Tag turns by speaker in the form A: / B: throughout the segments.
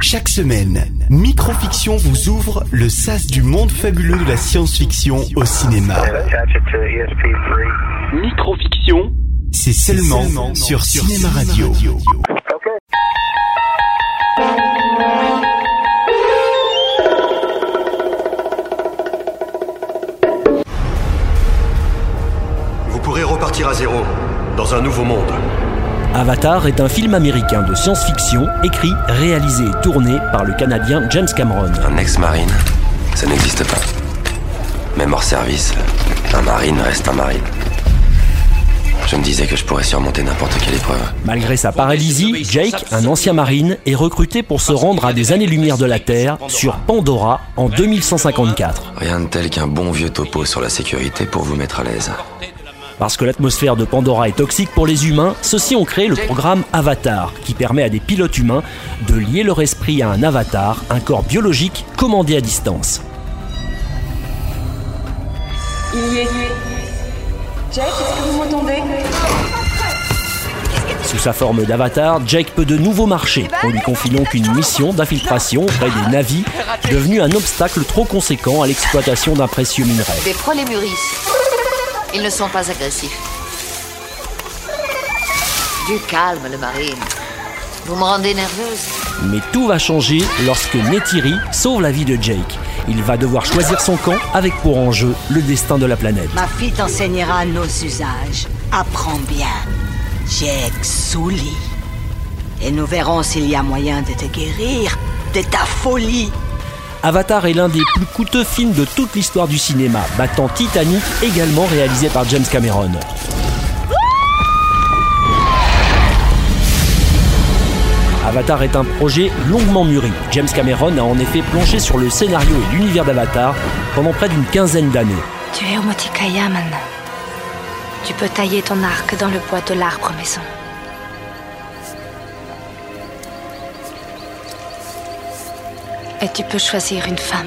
A: Chaque semaine, Microfiction vous ouvre le sas du monde fabuleux de la science-fiction au cinéma. Microfiction, c'est seulement, sur, Cinéma Radio.
B: Vous pourrez repartir à zéro, dans un nouveau monde.
C: Avatar est un film américain de science-fiction écrit, réalisé et tourné par le Canadien James Cameron.
D: Un ex-marine, ça n'existe pas. Même hors service, un marine reste un marine. Je me disais que je pourrais surmonter n'importe quelle épreuve.
C: Malgré sa paralysie, Jake, un ancien marine, est recruté pour se rendre à des années-lumière de la Terre, sur Pandora, en 2154.
D: Rien de tel qu'un bon vieux topo sur la sécurité pour vous mettre à l'aise.
C: Parce que l'atmosphère de Pandora est toxique pour les humains, ceux-ci ont créé le programme Avatar, qui permet à des pilotes humains de lier leur esprit à un avatar, un corps biologique commandé à distance.
E: Il y est. Jake, est-ce que vous m'entendez?
C: Sous sa forme d'avatar, Jake peut de nouveau marcher. On lui confie donc une mission d'infiltration auprès des navis, devenue un obstacle trop conséquent à l'exploitation d'un précieux minerai.
F: Des. Ils ne sont pas agressifs. Du calme, le marine. Vous me rendez nerveuse.
C: Mais tout va changer lorsque Neytiri sauve la vie de Jake. Il va devoir choisir son camp avec pour enjeu le destin de la planète.
G: Ma fille t'enseignera nos usages. Apprends bien. Jake Sully. Et nous verrons s'il y a moyen de te guérir de ta folie.
C: Avatar est l'un des plus coûteux films de toute l'histoire du cinéma, battant Titanic, également réalisé par James Cameron. Avatar est un projet longuement mûri. James Cameron a en effet plongé sur le scénario et l'univers d'Avatar pendant près d'une quinzaine d'années.
H: Tu es au Motikaya maintenant. Tu peux tailler ton arc dans le bois de l'arbre maison. Et tu peux choisir une femme.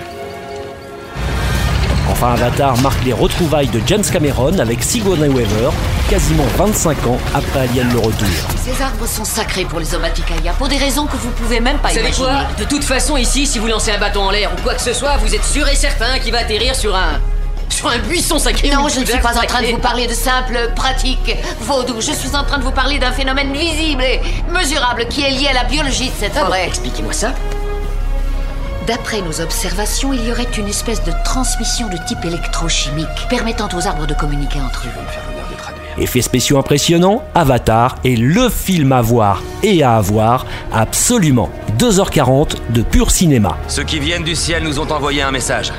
C: Enfin, Avatar marque les retrouvailles de James Cameron avec Sigourney Weaver, quasiment 25 ans après Alien le Retour.
F: Ces arbres sont sacrés pour les Omaticaya, pour des raisons que vous pouvez même pas
I: Vous savez
F: imaginer.
I: quoi? De toute façon, ici, si vous lancez un bâton en l'air ou quoi que ce soit, vous êtes sûr et certain qu'il va atterrir sur un. sur un buisson sacré.
F: Non, je ne suis pas en train de vous parler de simples pratiques vaudou. Je suis en train de vous parler d'un phénomène visible et mesurable qui est lié à la biologie de cette
I: Ah bon. Expliquez-moi ça.
F: D'après nos observations, il y aurait une espèce de transmission de type électrochimique permettant aux arbres de communiquer entre eux.
C: Effets spéciaux impressionnants, Avatar est le film à voir et à avoir absolument. 2h40 de pur cinéma.
D: Ceux qui viennent du ciel nous ont envoyé un message.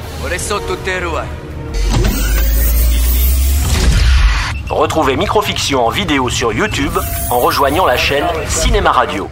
C: Retrouvez Microfiction en vidéo sur YouTube en rejoignant la chaîne Cinéma Radio.